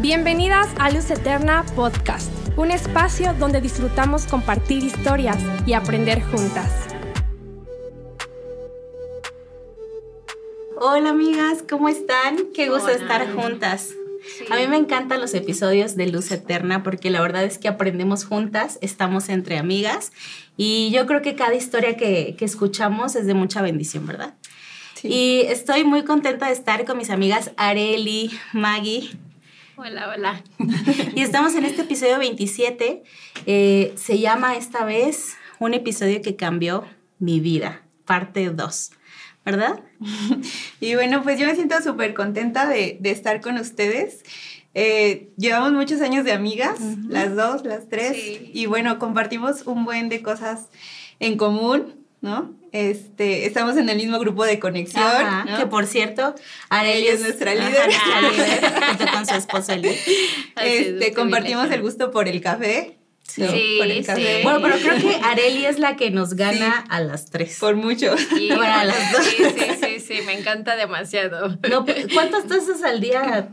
Bienvenidas a Luz Eterna Podcast, un espacio donde disfrutamos compartir historias y aprender juntas. Hola amigas, ¿cómo están? Qué gusto estar juntas. A mí me encantan los episodios de Luz Eterna porque la verdad es que aprendemos juntas, estamos entre amigas y yo creo que cada historia que, que escuchamos es de mucha bendición, ¿verdad? Y estoy muy contenta de estar con mis amigas Areli, Maggie. Hola, hola. y estamos en este episodio 27. Eh, se llama esta vez un episodio que cambió mi vida, parte 2. ¿Verdad? y bueno, pues yo me siento súper contenta de, de, estar con ustedes. Eh, llevamos muchos años de amigas, las dos, las tres, y bueno, compartimos un buen de cosas en común. ¿No? Este, estamos en el mismo grupo de conexión. Que por cierto, Arely es nuestra líder. junto con su esposo Eli. Este, compartimos el gusto por el café. Sí, por el café. Bueno, pero creo que Areli es la que nos gana a las tres. Por mucho. bueno, a las dos. Sí, sí, sí, sí, me encanta demasiado. No, ¿Cuántas tazas al día?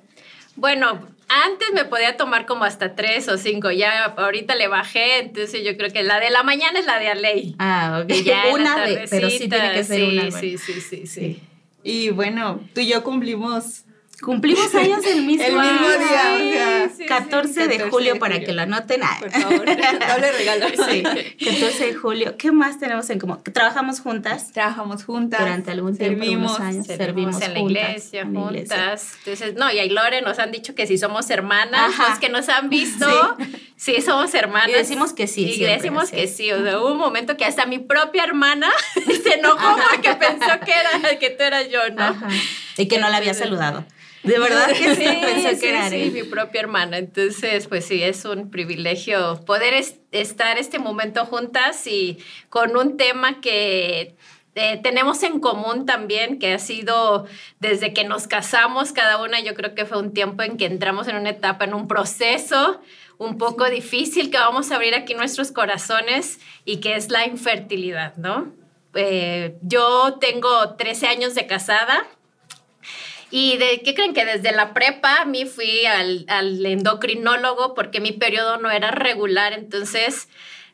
Bueno, antes me podía tomar como hasta tres o cinco, ya ahorita le bajé, entonces yo creo que la de la mañana es la de ley. Ah, ok. Ya una de, pero sí tiene que ser sí, una. Sí, sí, sí, sí. Y bueno, tú y yo cumplimos Cumplimos años el mismo, el mismo día. Sí, 14, de julio, para que lo anoten. Por favor, doble regalo. Sí, 14 de julio. ¿Qué más tenemos en común? Trabajamos juntas. Trabajamos juntas. Durante algún tiempo, servimos, años. Servimos, en la iglesia, juntas. Entonces, no, y a Lore nos han dicho que si somos hermanas, los que nos han visto, sí, somos hermanas. Y decimos que sí. Y siempre, decimos que sí. O sea, hubo un momento que hasta mi propia hermana se enojó porque pensó que, era, que tú eras yo, ¿no? Ajá. Y que no la había saludado. De verdad que sí, pensó sí, que era sí, mi propia hermana. Entonces, pues sí, es un privilegio poder es, estar este momento juntas y con un tema que eh, tenemos en común también, que ha sido desde que nos casamos cada una, yo creo que fue un tiempo en que entramos en una etapa, en un proceso un poco difícil que vamos a abrir aquí nuestros corazones y que es la infertilidad, ¿no? Eh, yo tengo 13 años de casada. ¿Y de qué creen? Que desde la prepa a mí fui al, al endocrinólogo porque mi periodo no era regular. Entonces,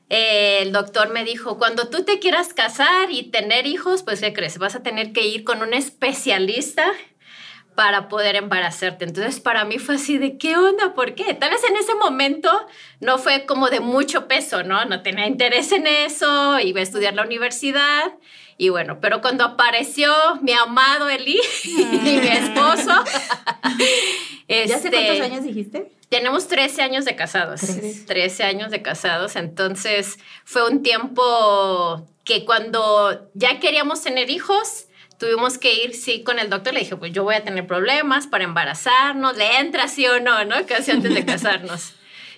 eh, el doctor me dijo, cuando tú te quieras casar y tener hijos, pues, ¿qué crees? Vas a tener que ir con un especialista para poder embarazarte. Entonces, para mí fue así de, ¿qué onda? ¿Por qué? Tal vez en ese momento no fue como de mucho peso, ¿no? No tenía interés en eso, iba a estudiar la universidad. Y bueno, pero cuando apareció mi amado Eli y mi esposo. ¿Ya hace cuántos años dijiste? Tenemos 13 años de casados. 13. 13 años de casados. Entonces fue un tiempo que cuando ya queríamos tener hijos, tuvimos que ir, sí, con el doctor. Le dije, pues yo voy a tener problemas para embarazarnos. ¿Le entra sí o no? ¿No? Casi antes de casarnos.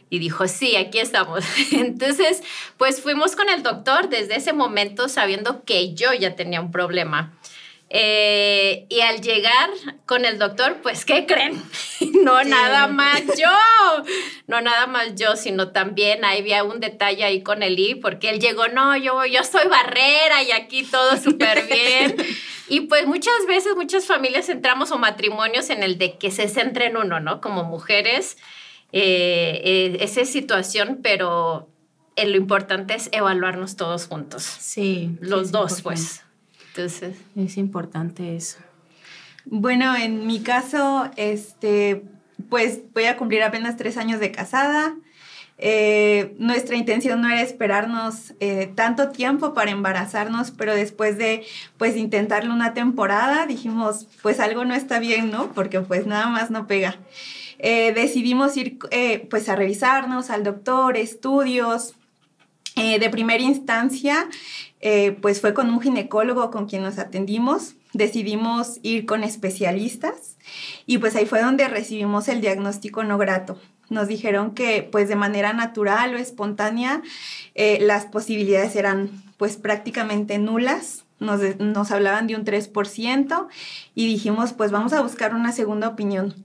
Y dijo, sí, aquí estamos. Entonces, pues fuimos con el doctor desde ese momento sabiendo que yo ya tenía un problema. Eh, y al llegar con el doctor, pues, ¿qué creen? No sí. nada más yo, no nada más yo, sino también había un detalle ahí con Eli, porque él llegó, no, yo, yo soy barrera y aquí todo súper bien. y pues muchas veces, muchas familias entramos o matrimonios en el de que se centra en uno, ¿no? Como mujeres, eh, eh, esa situación, pero eh, lo importante es evaluarnos todos juntos. Sí. Los dos, pues. Entonces. Es importante eso. Bueno, en mi caso, este, pues voy a cumplir apenas tres años de casada. Eh, nuestra intención no era esperarnos eh, tanto tiempo para embarazarnos, pero después de pues intentarlo una temporada dijimos pues algo no está bien, ¿no? Porque pues nada más no pega. Eh, decidimos ir pues a revisarnos al doctor, estudios. de primera instancia pues fue con un ginecólogo con quien nos atendimos. Decidimos ir con especialistas y pues ahí fue donde recibimos el diagnóstico no grato nos dijeron que pues de manera natural o espontánea eh, las posibilidades eran pues prácticamente nulas. Nos, nos, hablaban de un 3% y dijimos pues vamos a buscar una segunda opinión.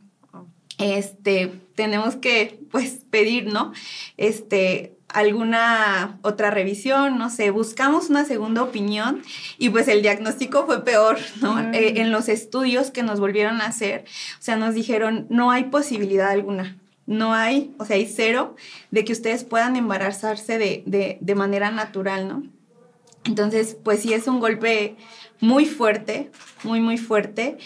Este, tenemos que pues pedir, ¿no? Este, alguna otra revisión, no sé, buscamos una segunda opinión y pues el diagnóstico fue peor, ¿no? Mm. Eh, en los estudios que nos volvieron a hacer, o sea, nos dijeron, no hay posibilidad alguna, no hay, o sea, hay cero de que ustedes puedan embarazarse de, de, de manera natural, ¿no? Entonces, pues sí es un golpe muy fuerte, muy, muy fuerte.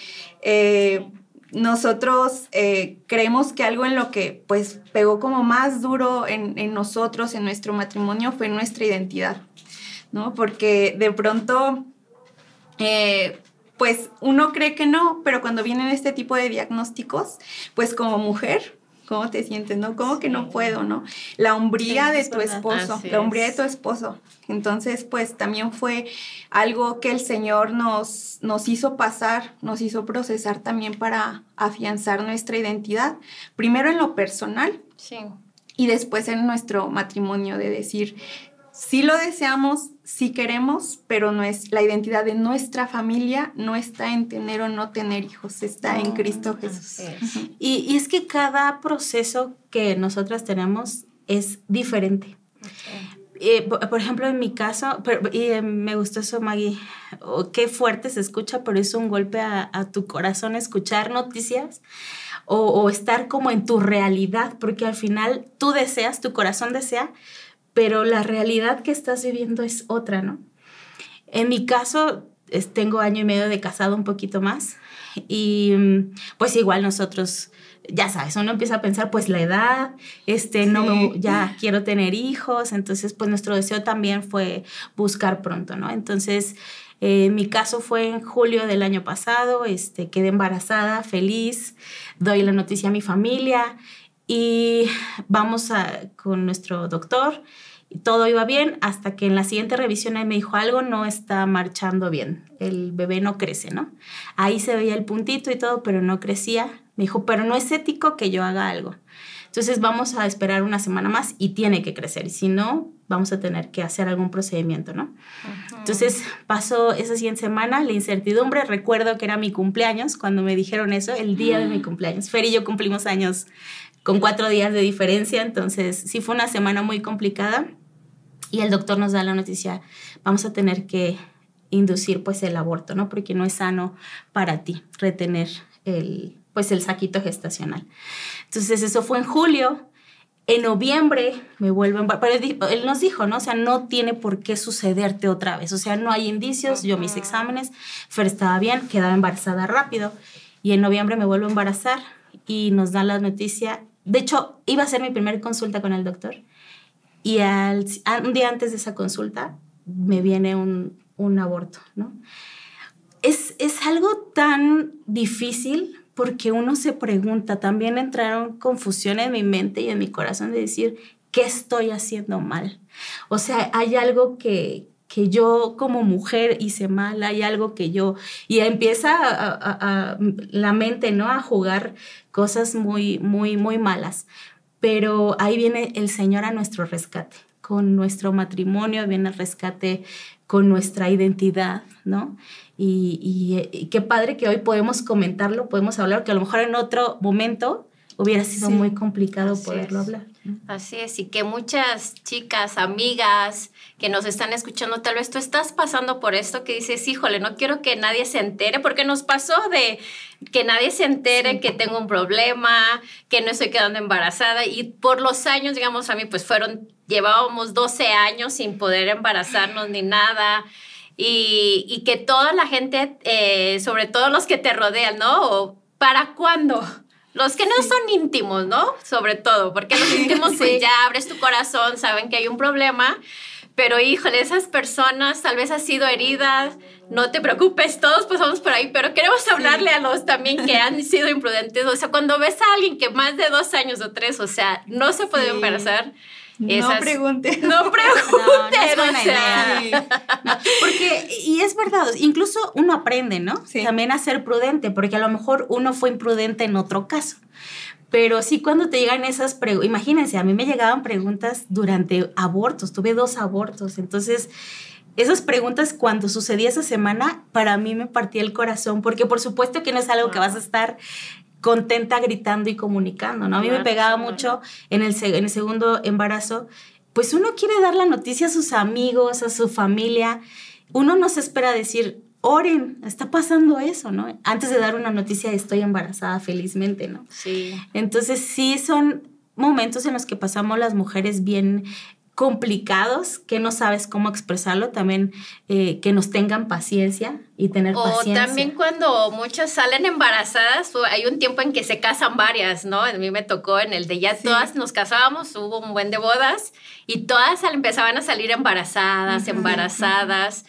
Eh, nosotros eh, creemos que algo en lo que pues pegó como más duro en, en, nosotros, en nuestro matrimonio, fue nuestra identidad, ¿no? Porque de pronto, eh, pues uno cree que no, pero cuando vienen este tipo de diagnósticos, pues como mujer, ¿cómo te sientes, no? ¿Cómo que no puedo, no? La hombría de tu esposo, Así la hombría de tu esposo. Entonces, pues también fue algo que el Señor nos, nos hizo pasar, nos hizo procesar también para afianzar nuestra identidad, primero en lo personal Sí. y después en nuestro matrimonio, de decir, sí lo deseamos, sí queremos, pero no es, la identidad de nuestra familia no está en tener o no tener hijos, está en Cristo Jesús. Y, y es que cada proceso que nosotras tenemos es diferente. Eh, por, por ejemplo, en mi caso, pero- y eh, me gustó eso, Maggie, oh, qué fuerte se escucha, pero es un golpe a, a tu corazón escuchar noticias o, o estar como en tu realidad, porque al final tú deseas, tu corazón desea, pero la realidad que estás viviendo es otra, ¿no? En mi caso, es- tengo año y medio de casado, un poquito más, y mm, pues igual nosotros, ya sabes, uno empieza a pensar, pues la edad, este, no, me- ya quiero tener hijos, entonces pues nuestro deseo también fue buscar pronto, ¿no? Entonces, eh, mi caso fue en julio del año pasado, este, quedé embarazada, feliz, doy la noticia a mi familia y vamos a, con nuestro doctor y todo iba bien hasta que en la siguiente revisión él me dijo algo no está marchando bien, el bebé no crece, ¿no? Ahí se veía el puntito y todo, pero no crecía. Me dijo, pero no es ético que yo haga algo. Entonces vamos a esperar una semana más y tiene que crecer, si no, vamos a tener que hacer algún procedimiento, ¿no? Entonces pasó esa siguiente semana, la incertidumbre, recuerdo que era mi cumpleaños cuando me dijeron eso, el día de mi cumpleaños. Fer y yo cumplimos años con cuatro días de diferencia, entonces sí fue una semana muy complicada y el doctor nos da la noticia, vamos a tener que inducir pues el aborto, ¿no? Porque no es sano para ti retener el, pues el saquito gestacional. Entonces eso fue en julio. En noviembre me vuelven, pero él, nos dijo, ¿no? O sea, no tiene por qué sucederte otra vez. O sea, no hay indicios. Yo mis exámenes, Fer estaba bien, quedaba embarazada rápido. Y en noviembre me vuelvo a embarazar y nos dan la noticia. De hecho, iba a ser mi primera consulta con el doctor. Y al, un día antes de esa consulta me viene un, un aborto, ¿no? Es, es algo tan difícil porque uno se pregunta, también entraron confusión en mi mente y en mi corazón de decir, ¿qué estoy haciendo mal? O sea, hay algo que, que yo como mujer hice mal, hay algo que yo... Y empieza a- la mente, ¿no? A jugar cosas muy, muy, muy malas. Pero ahí viene el Señor a nuestro rescate. Con nuestro matrimonio viene el rescate con nuestra identidad, ¿no? Y- y qué padre que hoy podemos comentarlo, podemos hablar, que a lo mejor en otro momento hubiera sido Sí, muy complicado poderlo es. hablar. Así es, y que muchas chicas, amigas que nos están escuchando, tal vez tú estás pasando por esto que dices, híjole, no quiero que nadie se entere, porque nos pasó de que nadie se entere que tengo un problema, que no estoy quedando embarazada, y por los años, digamos, a mí pues fueron, llevábamos 12 años sin poder embarazarnos ni nada. Y, y que toda la gente, eh, sobre todo los que te rodean, ¿no? ¿Para cuándo? Los que no son íntimos, ¿no? Sobre todo, porque los íntimos, pues ya abres tu corazón, saben que hay un problema, pero híjole, esas personas tal vez han sido heridas, no te preocupes, todos pasamos por ahí, pero queremos hablarle a los también que han sido imprudentes. O sea, cuando ves a alguien que más de dos años o tres, o sea, no se puede Sí. No esas- pregunte. no pregunten, No, o sea. No, porque, y es verdad, incluso uno aprende, ¿no? Sí. También a ser prudente, porque a lo mejor uno fue imprudente en otro caso. Pero sí, cuando te llegan esas preguntas, imagínense, a mí me llegaban preguntas durante abortos, tuve dos abortos, entonces esas preguntas cuando sucedía esa semana, para mí me partía el corazón, porque por supuesto que no es algo que vas a estar contenta gritando y comunicando, ¿no? A mí me pegaba mucho en el, se- en el segundo embarazo pues uno quiere dar la noticia a sus amigos, a su familia. Uno no se espera decir, oren, está pasando eso, ¿no? Antes de dar una noticia, estoy embarazada felizmente, ¿no? Sí. Entonces sí son momentos en los que pasamos las mujeres bien complicados, que no sabes cómo expresarlo, también eh, que nos tengan paciencia y tener o paciencia. O también cuando muchas salen embarazadas, hay un tiempo en que se casan varias, ¿no? A mí me tocó en el de ya todas nos casábamos, hubo un buen de bodas y todas empezaban a salir embarazadas, embarazadas.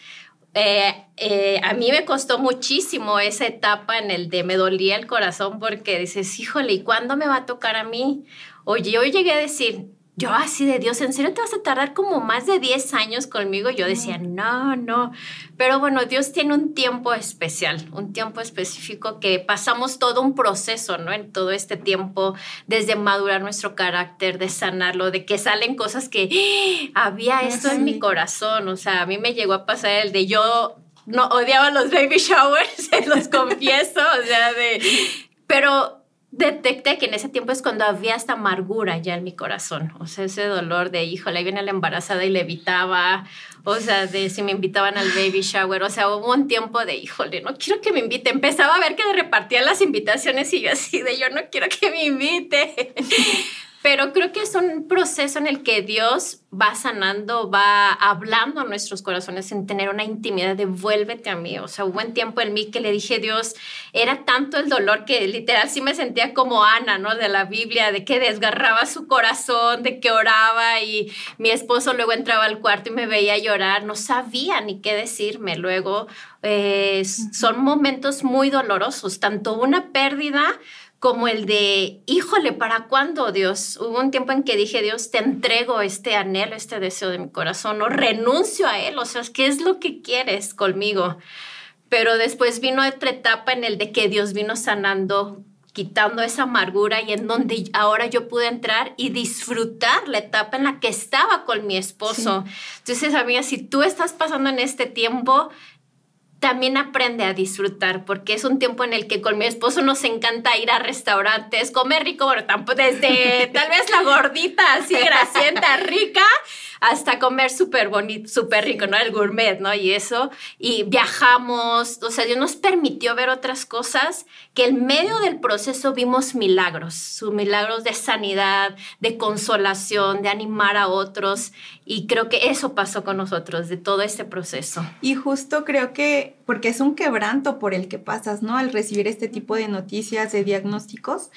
Eh, eh, a mí me costó muchísimo esa etapa en el de me dolía el corazón porque dices, híjole, ¿y cuándo me va a tocar a mí? Oye, yo llegué a decir, yo así de Dios, ¿en serio te vas a tardar como más de 10 años conmigo? Yo decía, no, no. Pero bueno, Dios tiene un tiempo especial, un tiempo específico que pasamos todo un proceso, ¿no? En todo este tiempo, desde madurar nuestro carácter, de sanarlo, de que salen cosas que ¡Ah! había esto en mi corazón. O sea, a mí me llegó a pasar el de yo no odiaba los baby showers, se los confieso, o sea, de... Pero detecté que en ese tiempo es cuando había esta amargura ya en mi corazón, o sea, ese dolor de, híjole, ahí viene la embarazada y le evitaba, o sea, de si me invitaban al baby shower, o sea, hubo un tiempo de, híjole, no quiero que me invite, empezaba a ver que repartían las invitaciones y yo así de, yo no quiero que me invite. Pero creo que es un proceso en el que Dios va sanando, va hablando a nuestros corazones en tener una intimidad de vuélvete a mí. O sea, hubo un tiempo en mí que le dije, Dios, era tanto el dolor que literal sí me sentía como Ana, ¿no? De la Biblia, de que desgarraba su corazón, de que oraba y mi esposo luego entraba al cuarto y me veía llorar, no sabía ni qué decirme. Luego, eh, son momentos muy dolorosos, tanto una pérdida como el de, híjole, ¿para cuándo, Dios? Hubo un tiempo en que dije, Dios, te entrego este anhelo, este deseo de mi corazón, o renuncio a él, o sea, ¿qué es lo que quieres conmigo? Pero después vino otra etapa en el de que Dios vino sanando quitando esa amargura y en donde ahora yo pude entrar y disfrutar la etapa en la que estaba con mi esposo. Entonces, amiga, si tú estás pasando en este tiempo, también aprende a disfrutar, porque es un tiempo en el que con mi esposo nos encanta ir a restaurantes, comer rico, pero tampoco desde tal vez la gordita, así grasienta, rica, hasta comer súper bonito, súper rico, ¿no? El gourmet, ¿no? Y eso, y viajamos, o sea, Dios nos permitió ver otras cosas que en medio del proceso vimos milagros, sus milagros de sanidad, de consolación, de animar a otros, y creo que eso pasó con nosotros, de todo este proceso. Y justo creo que, porque es un quebranto por el que pasas, ¿no? Al recibir este tipo de noticias, de diagnósticos,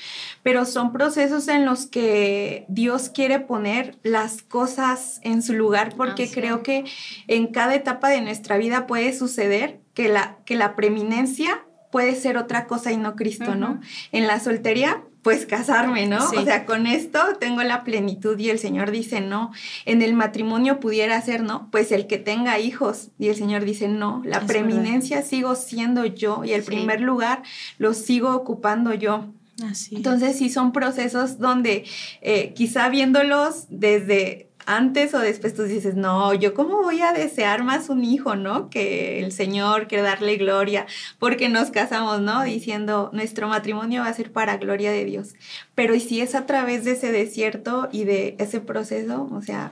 pero son procesos en los que Dios quiere poner las cosas en su lugar porque creo que en cada etapa de nuestra vida puede suceder que la, que la preeminencia puede ser otra cosa y no Cristo, ¿no? En la soltería, pues casarme, ¿no? O sea, con esto tengo la plenitud y el Señor dice no. En el matrimonio pudiera ser, ¿no? Pues el que tenga hijos y el Señor dice no. La preeminencia sigo siendo yo y el primer lugar lo sigo ocupando yo. Así Entonces sí son procesos donde eh, quizá viéndolos desde antes o después tú dices, no, yo cómo voy a desear más un hijo, ¿no? Que el Señor, que darle gloria, porque nos casamos, ¿no? Diciendo, nuestro matrimonio va a ser para gloria de Dios. Pero ¿y si es a través de ese desierto y de ese proceso? O sea,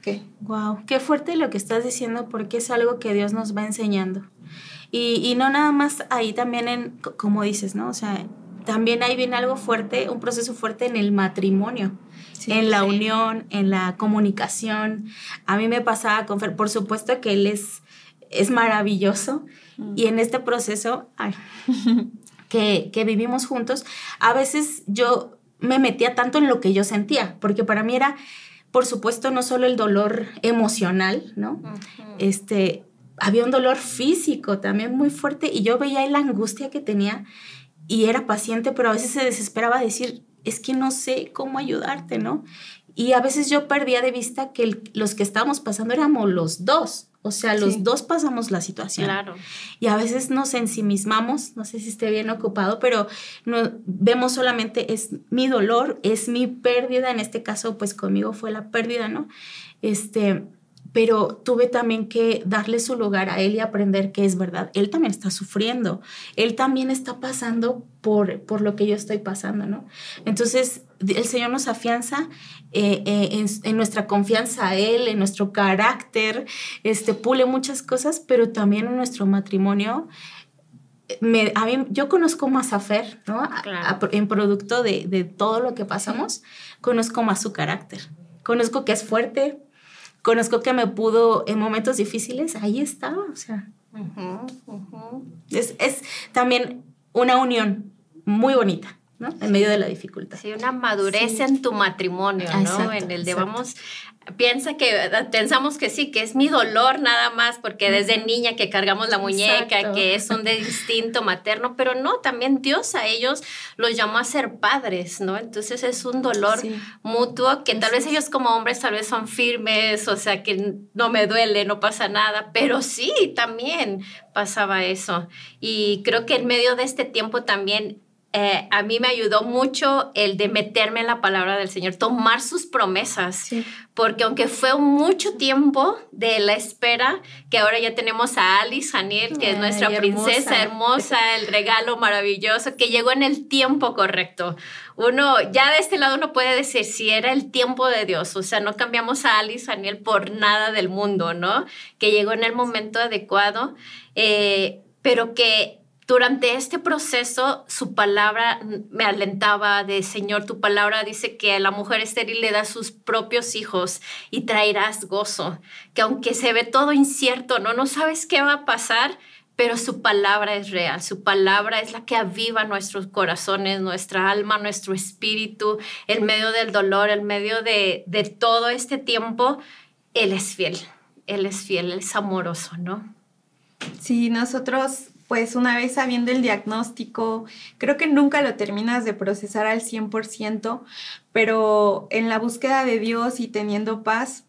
¿qué? Wow, qué fuerte lo que estás diciendo porque es algo que Dios nos va enseñando. Y, y no nada más ahí también en, como dices, ¿no? O sea, también ahí viene algo fuerte, un proceso fuerte en el matrimonio en la unión, en la comunicación. A mí me pasaba con Fer, por supuesto que él es, es maravilloso mm. y en este proceso que, que vivimos juntos, a veces yo me metía tanto en lo que yo sentía, porque para mí era, por supuesto, no solo el dolor emocional, ¿no? Este, había un dolor físico también muy fuerte y yo veía la angustia que tenía y era paciente, pero a veces se desesperaba a decir, es que no sé cómo ayudarte, ¿no? Y a veces yo perdía de vista que los que estábamos pasando éramos los dos. O sea, los dos pasamos la situación. Claro. Y a veces nos ensimismamos, no sé si esté bien ocupado, pero no, vemos solamente es mi dolor, es mi pérdida. En este caso, pues conmigo fue la pérdida, ¿no? Este, pero tuve también que darle su lugar a él y aprender que es verdad. Él también está sufriendo, él también está pasando por, por lo que yo estoy pasando, ¿no? Entonces, el Señor nos afianza eh, eh, en, nuestra confianza a Él, en nuestro carácter, este, pule muchas cosas, pero también en nuestro matrimonio. Me, a mí, yo conozco más a Fer, ¿no? en producto de, de, todo lo que pasamos, conozco más su carácter. Conozco que es fuerte, conozco que me pudo en momentos difíciles, ahí estaba, o sea. Es, es también una unión muy bonita. ¿no? En medio de la dificultad. Sí, una madurez en tu matrimonio, ¿no? en el de vamos, piensa que, pensamos que sí, que es mi dolor nada más, porque desde niña que cargamos la muñeca, que es un de instinto materno, pero no, también Dios a ellos los llamó a ser padres, ¿no? Entonces es un dolor mutuo que tal vez ellos como hombres tal vez son firmes, o sea, que no me duele, no pasa nada, pero sí, también pasaba eso. Y creo que en medio de este tiempo también eh, a mí me ayudó mucho el de meterme en la palabra del Señor, tomar sus promesas, porque aunque fue mucho tiempo de la espera, que ahora ya tenemos a Alice Janiel, que es nuestra princesa hermosa. el regalo maravilloso, que llegó en el tiempo correcto. Uno, ya de este lado uno puede decir si era el tiempo de Dios, o sea, no cambiamos a Alice Janiel por nada del mundo, ¿no? Que llegó en el momento adecuado, eh, pero que durante este proceso, su palabra me alentaba de, Señor, tu palabra dice que a la mujer estéril le da sus propios hijos y traerás gozo, que aunque se ve todo incierto, no, no sabes qué va a pasar, pero su palabra es real, su palabra es la que aviva nuestros corazones, nuestra alma, nuestro espíritu, en medio del dolor, en medio de, de todo este tiempo, Él es fiel, Él es fiel, Él es amoroso, ¿no? Sí, nosotros pues una vez sabiendo el diagnóstico, creo que nunca lo terminas de procesar al 100%, pero en la búsqueda de Dios y teniendo paz,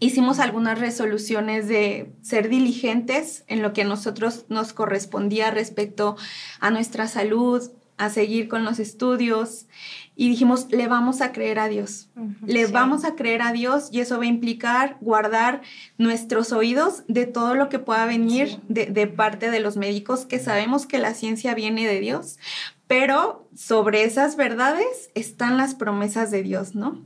hicimos algunas resoluciones de ser diligentes en lo que a nosotros nos correspondía respecto a nuestra salud, a seguir con los estudios y dijimos, le vamos a creer a Dios, le vamos a creer a Dios y eso va a implicar guardar nuestros oídos de todo lo que pueda venir de, de, parte de los médicos, que sabemos que la ciencia viene de Dios, pero sobre esas verdades están las promesas de Dios, ¿no?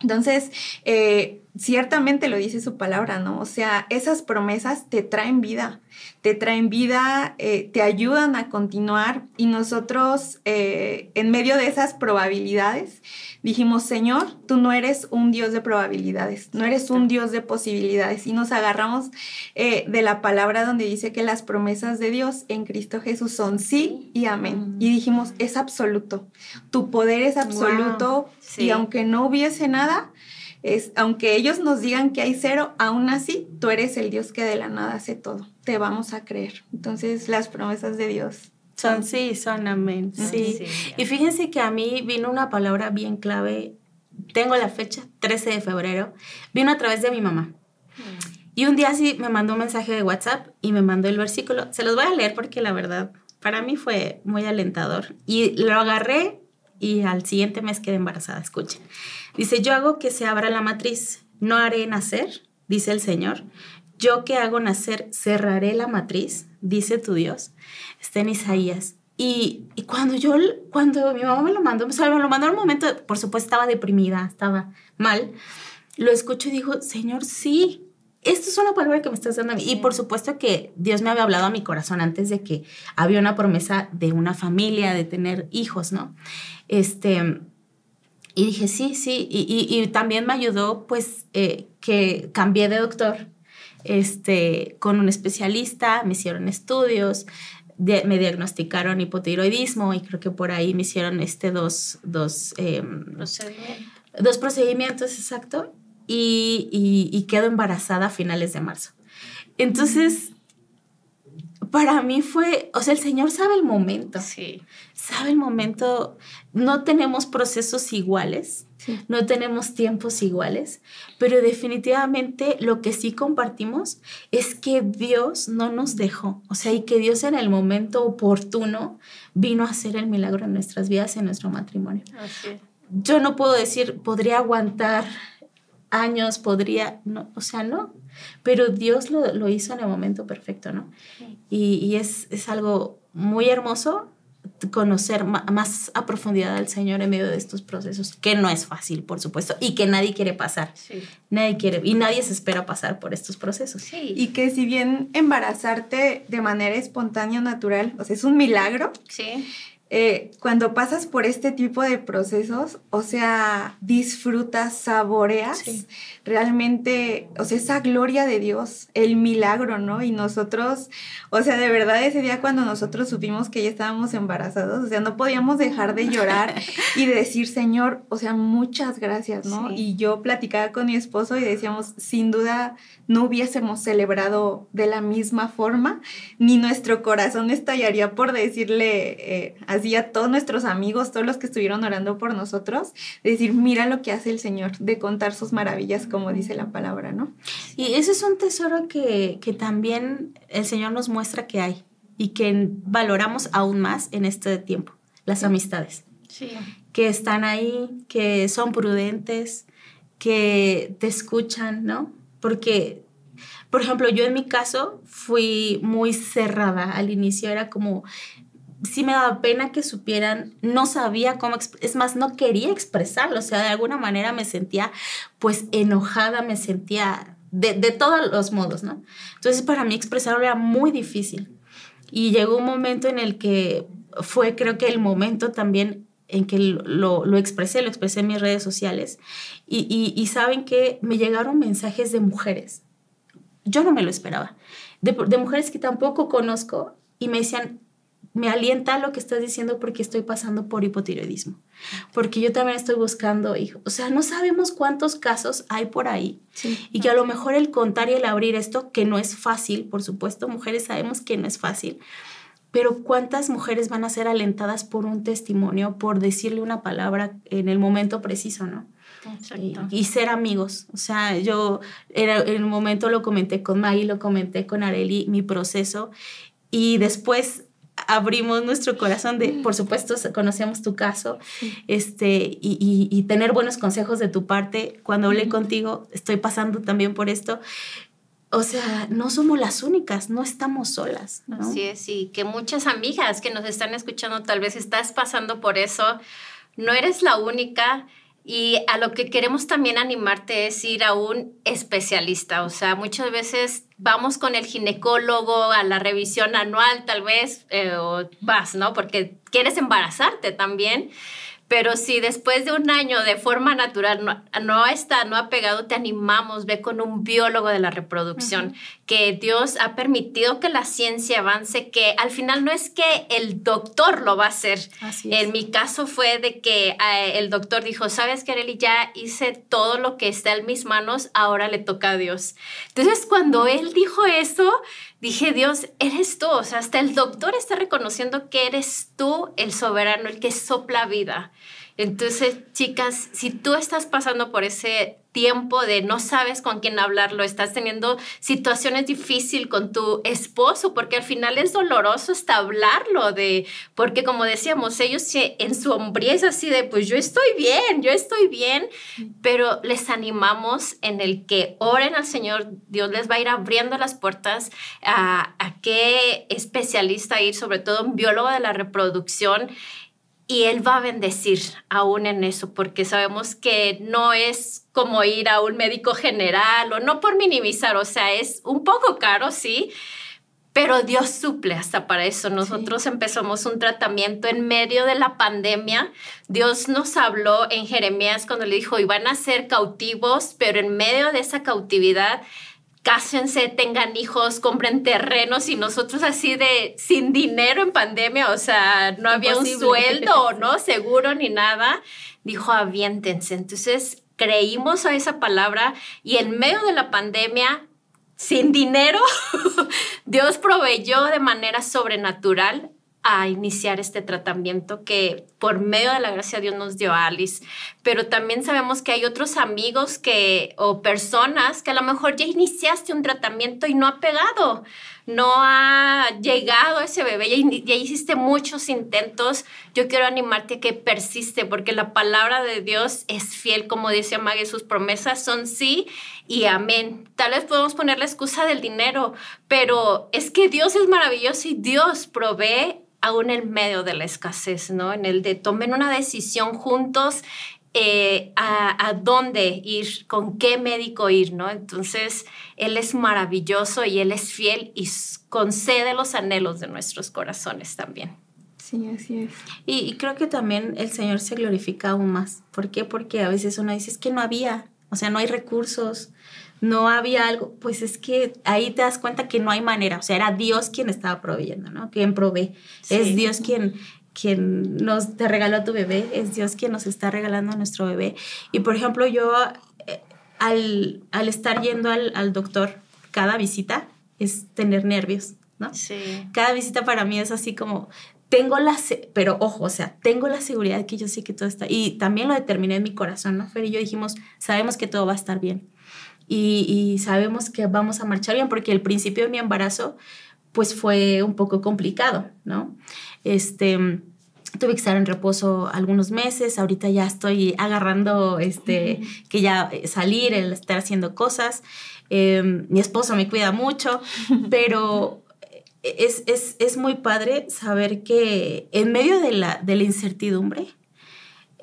Entonces, eh, ciertamente lo dice su palabra, ¿no? O sea, esas promesas te traen vida, te traen vida, eh, te ayudan a continuar y nosotros eh, en medio de esas probabilidades dijimos, Señor, tú no eres un Dios de probabilidades, no eres un Dios de posibilidades y nos agarramos eh, de la palabra donde dice que las promesas de Dios en Cristo Jesús son sí y amén. Y dijimos, es absoluto, tu poder es absoluto y aunque no hubiese nada, es, aunque ellos nos digan que hay cero, aún así tú eres el Dios que de la nada hace todo. Te vamos a creer. Entonces las promesas de Dios son sí, son amén. Sí. y fíjense que a mí vino una palabra bien clave. Tengo la fecha, 13 de febrero. Vino a través de mi mamá. Mm. Y un día sí me mandó un mensaje de WhatsApp y me mandó el versículo. Se los voy a leer porque la verdad para mí fue muy alentador. Y lo agarré y al siguiente mes quedé embarazada. Escuchen. Dice, yo hago que se abra la matriz, no haré nacer, dice el Señor. Yo que hago nacer, cerraré la matriz, dice tu Dios. Está en Isaías. Y, y, cuando yo, cuando mi mamá me lo mandó, me lo mandó un momento, por supuesto estaba deprimida, estaba mal, lo escucho y digo, Señor, sí, esto es una palabra que me estás dando a mí. Y por supuesto que Dios me había hablado a mi corazón antes de que había una promesa de una familia, de tener hijos, ¿no? Este, y dije, sí, sí, y, y, también me ayudó pues eh, que cambié de doctor este, con un especialista, me hicieron estudios, me diagnosticaron hipotiroidismo y creo que por ahí me hicieron este dos, dos, em, procedimientos. dos procedimientos, exacto, y, y, y quedo embarazada a finales de marzo. Entonces, para mí fue, o sea, el Señor sabe el momento. Sí. Sabe el momento. No tenemos procesos iguales, no tenemos tiempos iguales, pero definitivamente lo que sí compartimos es que Dios no nos dejó, o sea, y que Dios en el momento oportuno vino a hacer el milagro en nuestras vidas, en nuestro matrimonio. Yo no puedo decir, podría aguantar años, podría, no, o sea, no. Pero Dios lo, hizo en el momento perfecto, ¿no? Y, y es, es algo muy hermoso conocer más a profundidad al Señor en medio de estos procesos, que no es fácil, por supuesto, y que nadie quiere pasar. Nadie quiere, y nadie se espera pasar por estos procesos. Y que si bien embarazarte de manera espontánea o natural, o sea, es un milagro. Sí eh, cuando pasas por este tipo de procesos, o sea, disfrutas, saboreas realmente, o sea, esa gloria de Dios, el milagro, ¿no? Y nosotros, o sea, de verdad ese día cuando nosotros supimos que ya estábamos embarazados, o sea, no podíamos dejar de llorar y decir, Señor, o sea, muchas gracias, ¿no? Y yo platicaba con mi esposo y decíamos, sin duda, no hubiésemos celebrado de la misma forma, ni nuestro corazón estallaría por decirle eh, así a todos nuestros amigos, todos los que estuvieron orando por nosotros, decir, mira lo que hace el Señor, de contar sus maravillas, como dice la palabra, ¿no? Y ese es un tesoro que, que también el Señor nos muestra que hay y que valoramos aún más en este tiempo, las amistades. Sí. Que están ahí, que son prudentes, que te escuchan, ¿no? porque, por ejemplo, yo en mi caso fui muy cerrada al inicio, era como, sí me daba pena que supieran, no sabía cómo, es más, no quería expresarlo, o sea, de alguna manera me sentía pues enojada, me sentía de, de todos los modos, ¿no? Entonces para mí expresarlo era muy difícil. Y llegó un momento en el que fue creo que el momento también en que lo, lo, expresé, lo expresé en mis redes sociales. Y, y, saben que me llegaron mensajes de mujeres. Yo no me lo esperaba. De, de, mujeres que tampoco conozco y me decían, me alienta lo que estás diciendo porque estoy pasando por hipotiroidismo. Porque yo también estoy buscando hijos. O sea, no sabemos cuántos casos hay por ahí. Y que a lo mejor el contar y el abrir esto, que no es fácil, por supuesto, mujeres sabemos que no es fácil pero ¿cuántas mujeres van a ser alentadas por un testimonio, por decirle una palabra en el momento preciso, no? Y, ser amigos. O sea, yo era, en un momento lo comenté con Maggie, lo comenté con Areli, mi proceso, y después abrimos nuestro corazón de, por supuesto, conocemos tu caso, este, y, y, tener buenos consejos de tu parte. Cuando hablé contigo, estoy pasando también por esto, o sea, no somos las únicas, no estamos solas. Así es, y que muchas amigas que nos están escuchando, tal vez estás pasando por eso, no eres la única. Y a lo que queremos también animarte es ir a un especialista. O sea, muchas veces vamos con el ginecólogo a la revisión anual, tal vez, eh, o vas, ¿no? Porque quieres embarazarte también. Pero si después de un año de forma natural no, no está, no ha pegado, te animamos, ve con un biólogo de la reproducción, que Dios ha permitido que la ciencia avance, que al final no es que el doctor lo va a hacer. En mi caso fue de que eh, el doctor dijo, sabes, Kareli, ya hice todo lo que está en mis manos, ahora le toca a Dios. Entonces, cuando él dijo eso, dije, Dios, eres tú. O sea, hasta el doctor está reconociendo que eres tú el soberano, el que sopla vida. Entonces, chicas, si tú estás pasando por ese tiempo de no sabes con quién hablarlo, estás teniendo situaciones difíciles con tu esposo, porque al final es doloroso hasta hablarlo de, porque como decíamos, ellos en su hombría así de, pues yo estoy bien, yo estoy bien, pero les animamos en el que oren al Señor, Dios les va a ir abriendo las puertas a, a qué especialista ir, sobre todo un biólogo de la reproducción y Él va a bendecir aún en eso, porque sabemos que no es como ir a un médico general o no por minimizar, o sea, es un poco caro, sí, pero Dios suple hasta para eso. Nosotros empezamos un tratamiento en medio de la pandemia. Dios nos habló en Jeremías cuando le dijo, iban a ser cautivos, pero en medio de esa cautividad cásense, tengan hijos, compren terrenos y nosotros así de sin dinero en pandemia, o sea, no había un sueldo, ¿no? Seguro ni nada. Dijo, aviéntense. Entonces creímos a esa palabra y en medio de la pandemia, sin dinero, Dios proveyó de manera sobrenatural a iniciar este tratamiento que por medio de la gracia Dios nos dio Alice. Pero también sabemos que hay otros amigos que, o personas que a lo mejor ya iniciaste un tratamiento y no ha pegado. no ha llegado ese bebé, ya, hiciste muchos intentos, yo quiero animarte a que persiste, porque la palabra de Dios es fiel, como dice Maggie, sus promesas son sí y amén. Tal vez podemos poner la excusa del dinero, pero es que Dios es maravilloso y Dios provee aún en medio de la escasez, ¿no? En el de tomen una decisión juntos eh, a, dónde ir, con qué médico ir, ¿no? Entonces, Él es maravilloso y Él es fiel y concede los anhelos de nuestros corazones también. Sí, así es. Y, creo que también el Señor se glorifica aún más. ¿Por qué? Porque a veces uno dice, es que no había, o sea, no hay recursos, no había algo, pues es que ahí te das cuenta que no hay manera, o sea, era Dios quien estaba proveyendo, ¿no? Quien provee. Es Dios quien, quien nos te regaló a tu bebé, es Dios quien nos está regalando a nuestro bebé. Y por ejemplo, yo eh, al, al, estar yendo al, al, doctor cada visita es tener nervios, ¿no? Sí. Cada visita para mí es así como, tengo la, pero ojo, o sea, tengo la seguridad que yo sé que todo está, y también lo determiné en mi corazón, ¿no? Fer y yo dijimos, sabemos que todo va a estar bien. Y, y sabemos que vamos a marchar bien porque el principio de mi embarazo pues fue un poco complicado, ¿no? Este, tuve que estar en reposo algunos meses, ahorita ya estoy agarrando, este, que ya eh, salir, el estar haciendo cosas. Em, mi esposo me cuida mucho, pero es, es, es, muy padre saber que en medio de la, de la incertidumbre,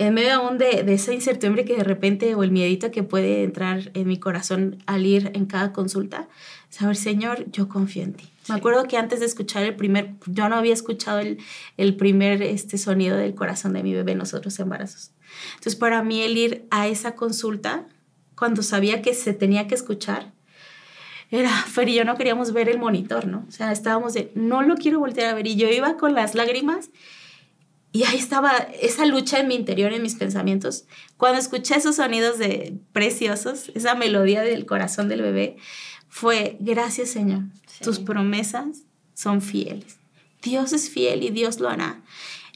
en medio aún de, de, esa incertidumbre que de repente o el miedito que puede entrar en mi corazón al ir en cada consulta, saber, Señor, yo confío en ti. Me acuerdo que antes de escuchar el primer, yo no había escuchado el, el primer este sonido del corazón de mi bebé en los otros embarazos. Entonces, para mí el ir a esa consulta, cuando sabía que se tenía que escuchar, era, Fer y yo no queríamos ver el monitor, ¿no? O sea, estábamos de, no lo quiero voltear a ver. Y yo iba con las lágrimas y ahí estaba esa lucha en mi interior, en mis pensamientos. Cuando escuché esos sonidos de preciosos, esa melodía del corazón del bebé, fue, gracias Señor, tus promesas son fieles. Dios es fiel y Dios lo hará.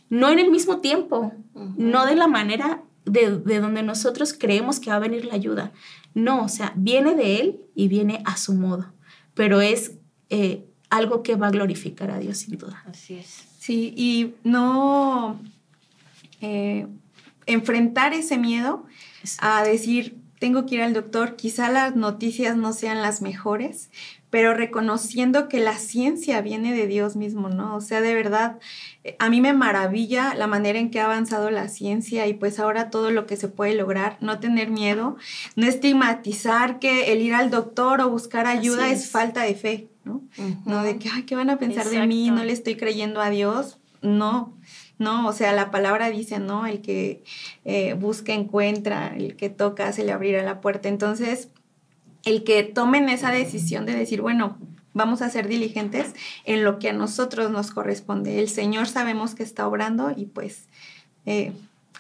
No en el mismo tiempo, no de la manera de, donde nosotros creemos que va a venir la ayuda. No, o sea, viene de Él y viene a su modo, pero es eh, algo que va a glorificar a Dios sin duda. Así es. Sí, y no eh, enfrentar ese miedo a decir, tengo que ir al doctor, quizá las noticias no sean las mejores, pero reconociendo que la ciencia viene de Dios mismo, ¿no? O sea, de verdad, a mí me maravilla la manera en que ha avanzado la ciencia y pues ahora todo lo que se puede lograr, no tener miedo, no estigmatizar que el ir al doctor o buscar ayuda es. falta de fe, ¿no? No de que, ay, ¿qué van a pensar de mí? No le estoy creyendo a Dios. No, ¿no? O sea, la palabra dice, ¿no? El que eh, busca encuentra, el que toca se le abrirá la puerta. Entonces, el que tomen esa decisión de decir, bueno, vamos a ser diligentes en lo que a nosotros nos corresponde. El Señor sabemos que está obrando y pues eh,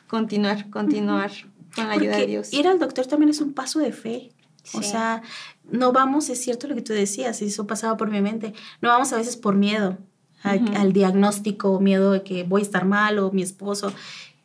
continuar, continuar con la ayuda de Dios. Ir al doctor también es un paso de fe. O sea, no vamos, es cierto lo que tú decías, eso pasaba por mi mente, no vamos a veces por miedo, al, diagnóstico, miedo de que voy a estar mal o mi esposo,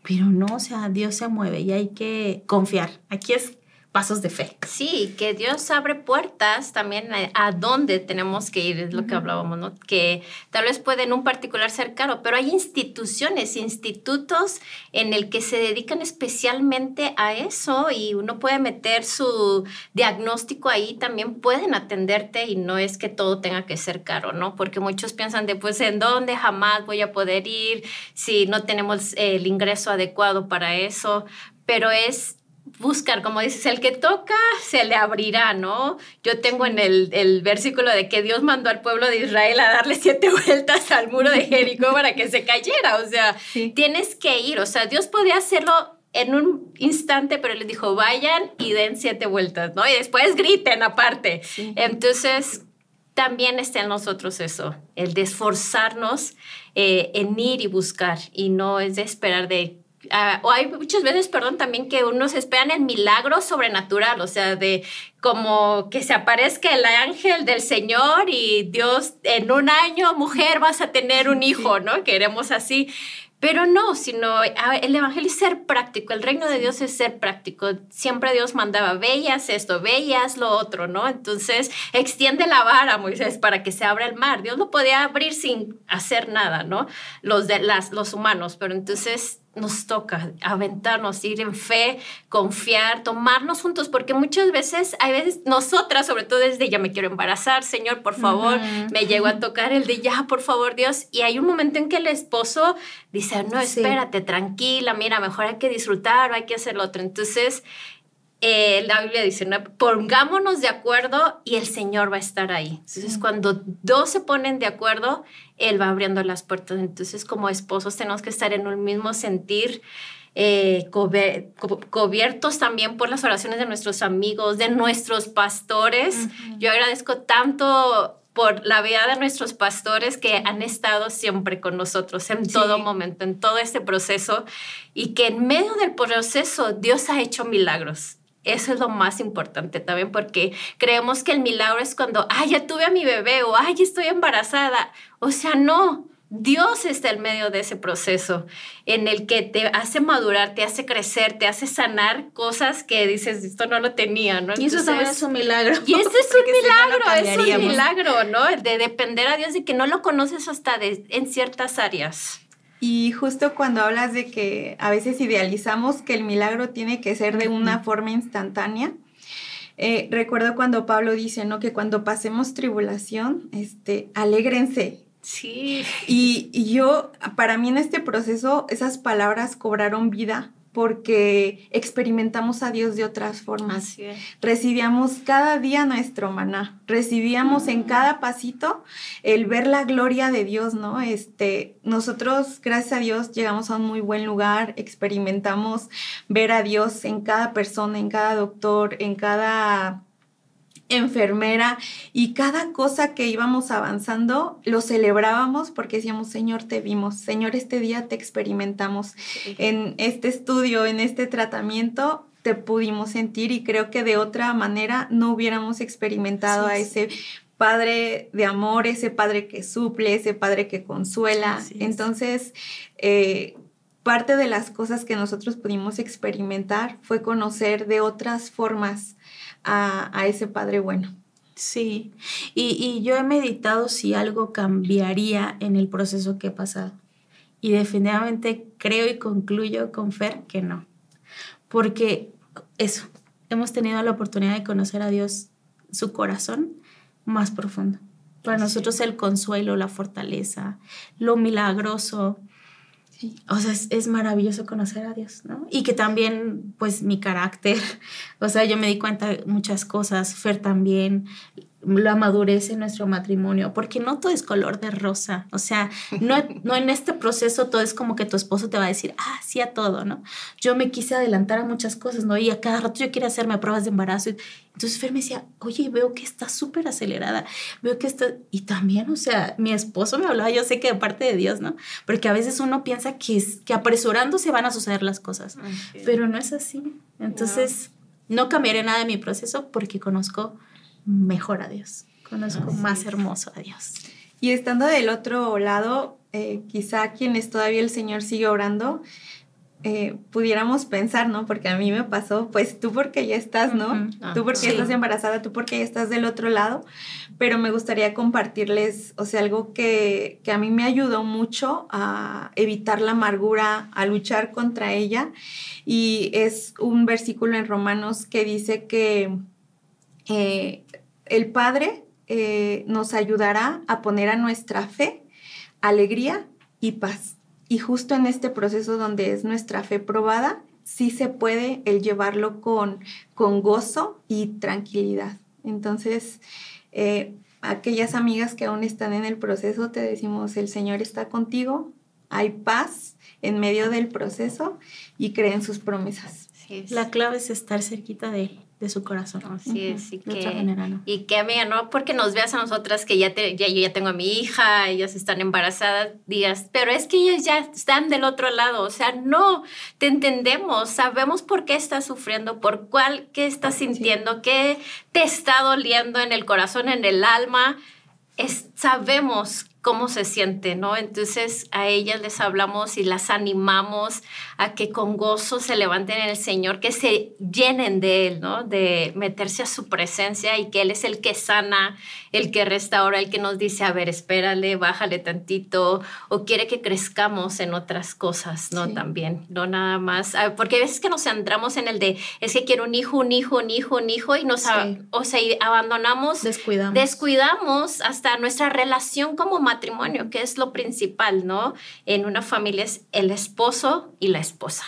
pero no, o sea, Dios se mueve y hay que confiar. Aquí es pasos de fe. Sí, que Dios abre puertas también a, dónde tenemos que ir, es lo que hablábamos, ¿no? Que tal vez puede en un particular ser caro, pero hay instituciones, institutos en el que se dedican especialmente a eso y uno puede meter su diagnóstico ahí, también pueden atenderte y no es que todo tenga que ser caro, ¿no? Porque muchos piensan de, pues, ¿en dónde jamás voy a poder ir si no tenemos el ingreso adecuado para eso? Pero es buscar, como dices, el que toca se le abrirá, ¿no? Yo tengo en el, el, versículo de que Dios mandó al pueblo de Israel a darle siete vueltas al muro de Jericó para que se cayera, o sea, tienes que ir, o sea, Dios podía hacerlo en un instante, pero le dijo, vayan y den siete vueltas, ¿no? Y después griten aparte. Entonces, también está en nosotros eso, el de esforzarnos eh, en ir y buscar y no es de esperar de Ah, o hay muchas veces, perdón, también que unos esperan el milagro sobrenatural, o sea, de como que se aparezca el ángel del Señor y Dios, en un año, mujer, vas a tener un hijo, ¿no? Queremos así. Pero no, sino el Evangelio es ser práctico, el reino de Dios es ser práctico. Siempre Dios mandaba, veías esto, veías lo otro, ¿no? Entonces, extiende la vara, Moisés, para que se abra el mar. Dios lo podía abrir sin hacer nada, ¿no? Los, de, las, los humanos, pero entonces nos toca aventarnos, ir en fe, confiar, tomarnos juntos, porque muchas veces, hay veces, nosotras, sobre todo desde ya me quiero embarazar, Señor, por favor, me llego a tocar el de ya, por favor, Dios, y hay un momento en que el esposo dice, no, espérate, tranquila, mira, mejor hay que disfrutar o hay que hacer lo otro. Entonces, eh, la Biblia dice, pongámonos de acuerdo y el Señor va a estar ahí. Entonces, cuando dos se ponen de acuerdo, Él va abriendo las puertas. Entonces, como esposos tenemos que estar en un mismo sentir. Eh, cubiertos también por las oraciones de nuestros amigos, de nuestros pastores. Yo agradezco tanto por la vida de nuestros pastores que han estado siempre con nosotros en todo momento, en todo este proceso, y que en medio del proceso Dios ha hecho milagros. Eso es lo más importante también porque creemos que el milagro es cuando, ay, ya tuve a mi bebé o, ay, estoy embarazada. O sea, no, Dios está en medio de ese proceso en el que te hace madurar, te hace crecer, te hace sanar cosas que dices, esto no lo tenía, ¿no? y eso también es un milagro. Y ese es un milagro, es un milagro, ¿no? De depender a Dios y que no lo conoces hasta en ciertas áreas. Y justo cuando hablas de que a veces idealizamos que el milagro tiene que ser de una forma instantánea, eh, recuerdo cuando Pablo dice, ¿no? Que cuando pasemos tribulación, este, alégrense. Sí. Y, y yo, para mí en este proceso, esas palabras cobraron vida porque experimentamos a Dios de otras formas. Recibíamos cada día nuestro maná, recibíamos en cada pasito el ver la gloria de Dios, ¿no? Este, nosotros, gracias a Dios, llegamos a un muy buen lugar, experimentamos ver a Dios en cada persona, en cada doctor, en cada enfermera y cada cosa que íbamos avanzando lo celebrábamos porque decíamos, Señor, te vimos, Señor, este día te experimentamos. En este estudio, en este tratamiento, te pudimos sentir y creo que de otra manera no hubiéramos experimentado a ese padre de amor, ese padre que suple, ese padre que consuela. Entonces, eh, parte de las cosas que nosotros pudimos experimentar fue conocer de otras formas a, ese Padre bueno. Sí, y, yo he meditado si algo cambiaría en el proceso que he pasado. Y definitivamente creo y concluyo con Fer que no. Porque eso, hemos tenido la oportunidad de conocer a Dios, su corazón más profundo. Para nosotros el consuelo, la fortaleza, lo milagroso, o sea, es, maravilloso conocer a Dios, ¿no? Y que también, pues, mi carácter, o sea, yo me di cuenta de muchas cosas, Fer también, la madurez en nuestro matrimonio, porque no todo es color de rosa, o sea, no, no en este proceso todo es como que tu esposo te va a decir, ah, sí a todo, ¿no? Yo me quise adelantar a muchas cosas, ¿no? Y a cada rato yo quería hacerme pruebas de embarazo. Entonces Fer me decía, oye, veo que está súper acelerada, veo que está, y también, o sea, mi esposo me hablaba, yo sé que de parte de Dios, ¿no? Porque a veces uno piensa que, es, que apresurándose van a suceder las cosas, pero no es así. Entonces, no. no cambiaré nada de mi proceso porque conozco mejor a Dios, conozco más hermoso a Dios. Y estando del otro lado, eh, quizá quienes todavía el Señor sigue orando, eh, pudiéramos pensar, ¿no? Porque a mí me pasó, pues tú porque ya estás, ¿no? Ah, tú porque estás embarazada, tú porque ya estás del otro lado, pero me gustaría compartirles, o sea, algo que, que a mí me ayudó mucho a evitar la amargura, a luchar contra ella, y es un versículo en Romanos que dice que eh, el Padre eh, nos ayudará a poner a nuestra fe alegría y paz. Y justo en este proceso donde es nuestra fe probada, sí se puede el llevarlo con, con gozo y tranquilidad. Entonces, eh, aquellas amigas que aún están en el proceso, te decimos, el Señor está contigo, hay paz en medio del proceso y creen sus promesas. La clave es estar cerquita de Él de su corazón. Así es, y que, y que amiga, no porque nos veas a nosotras que ya, te, ya yo ya tengo a mi hija, ellas están embarazadas, digas, pero es que ellas ya están del otro lado, o sea, no, te entendemos, sabemos por qué estás sufriendo, por cuál, qué estás sintiendo, qué te está doliendo en el corazón, en el alma, es, sabemos cómo se siente, ¿no? Entonces a ellas les hablamos y las animamos a que con gozo se levanten en el Señor, que se llenen de Él, ¿no? De meterse a su presencia y que Él es el que sana, el que restaura, el que nos dice, a ver, espérale, bájale tantito, o quiere que crezcamos en otras cosas, ¿no? También, no nada más, ah, porque a veces que nos centramos en el de, es que quiero un hijo, un hijo, un hijo, un hijo, y nos, o sea, abandonamos, descuidamos. descuidamos hasta nuestra relación como matrimonio, que es lo principal, ¿no? En una familia es el esposo y la esposa.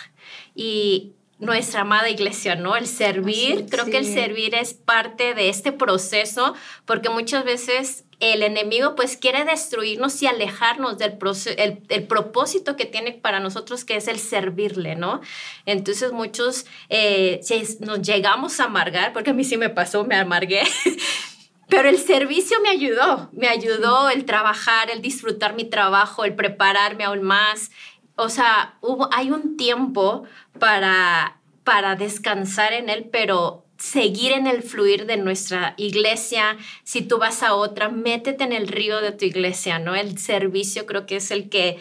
Y nuestra amada iglesia, ¿no? El servir, creo que el servir es parte de este proceso, porque muchas veces el enemigo pues quiere destruirnos y alejarnos del el, propósito que tiene para nosotros, que es el servirle, ¿no? Entonces muchos eh, nos llegamos a amargar, porque a mí sí me pasó, me amargué, Pero el servicio me ayudó, me ayudó el trabajar, el disfrutar mi trabajo, el prepararme aún más. O sea, hubo, hay un tiempo para, para descansar en él, pero seguir en el fluir de nuestra iglesia. Si tú vas a otra, métete en el río de tu iglesia, ¿no? El servicio creo que es el que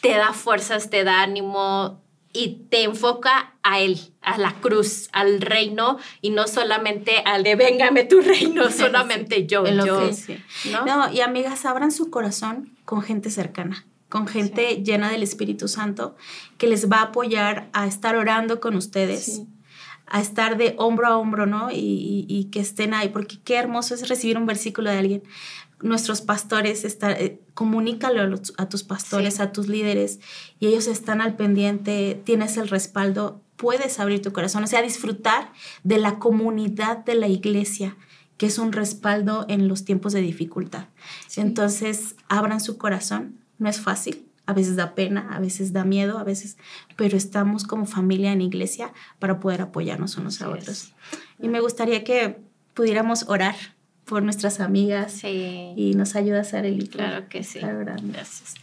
te da fuerzas, te da ánimo, y te enfoca a Él, a la cruz, al reino y no solamente al de véngame tu reino, solamente yo. yo ¿no? y amigas, abran su corazón con gente cercana con gente llena del Espíritu Santo que les va a apoyar a estar orando con ustedes, a estar de hombro a hombro, ¿no? Y, y, que estén ahí, porque qué hermoso es recibir un versículo de alguien nuestros pastores, está, eh, comunícalo a, tus pastores, a tus líderes, y ellos están al pendiente, tienes el respaldo, puedes abrir tu corazón, o sea, disfrutar de la comunidad de la iglesia, que es un respaldo en los tiempos de dificultad. Entonces, abran su corazón, no es fácil, a veces da pena, a veces da miedo, a veces, pero estamos como familia en iglesia para poder apoyarnos unos a otros. Y me gustaría que pudiéramos orar por nuestras amigas y nos ayuda a hacer el Claro que sí. Gracias.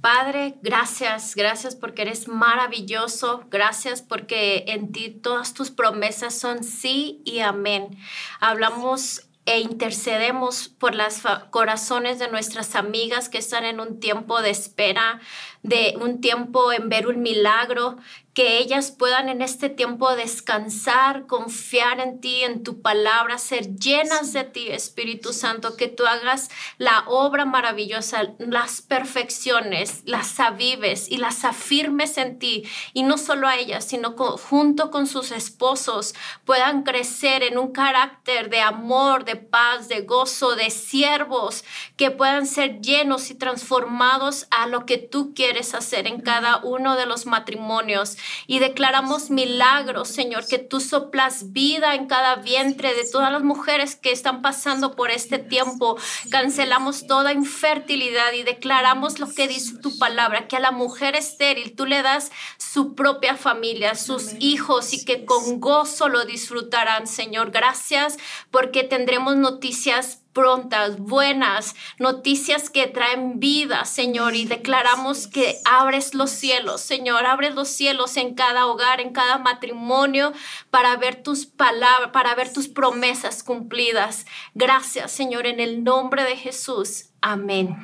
Padre, gracias, gracias porque eres maravilloso, gracias porque en ti todas tus promesas son sí y amén. Hablamos e intercedemos por los corazones de nuestras amigas que están en un tiempo de espera, de un tiempo en ver un milagro, que ellas puedan en este tiempo descansar, confiar en ti, en tu palabra, ser llenas de ti, Espíritu Santo, que tú hagas la obra maravillosa, las perfecciones, las avives y las afirmes en ti, y no solo a ellas, sino junto con sus esposos, puedan crecer en un carácter de amor, de paz, de gozo, de siervos, que puedan ser llenos y transformados a lo que tú quieres hacer en cada uno de los matrimonios y declaramos milagros, Señor, que tú soplas vida en cada vientre de todas las mujeres que están pasando por este tiempo. Cancelamos toda infertilidad y declaramos lo que dice tu palabra, que a la mujer estéril tú le das su propia familia, sus hijos y que con gozo lo disfrutarán, Señor. Gracias porque tendremos noticias prontas, buenas, noticias que traen vida, Señor, y declaramos que abres los cielos, Señor, abres los cielos en cada hogar, en cada matrimonio, para ver tus palabras, para ver tus promesas cumplidas. Gracias, Señor, en el nombre de Jesús. Amén.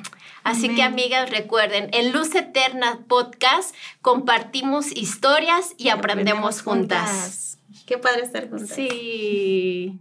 Así que amigas, recuerden, en Luz Eterna Podcast compartimos historias y, aprendemos, juntas. Qué padre estar juntas. Sí.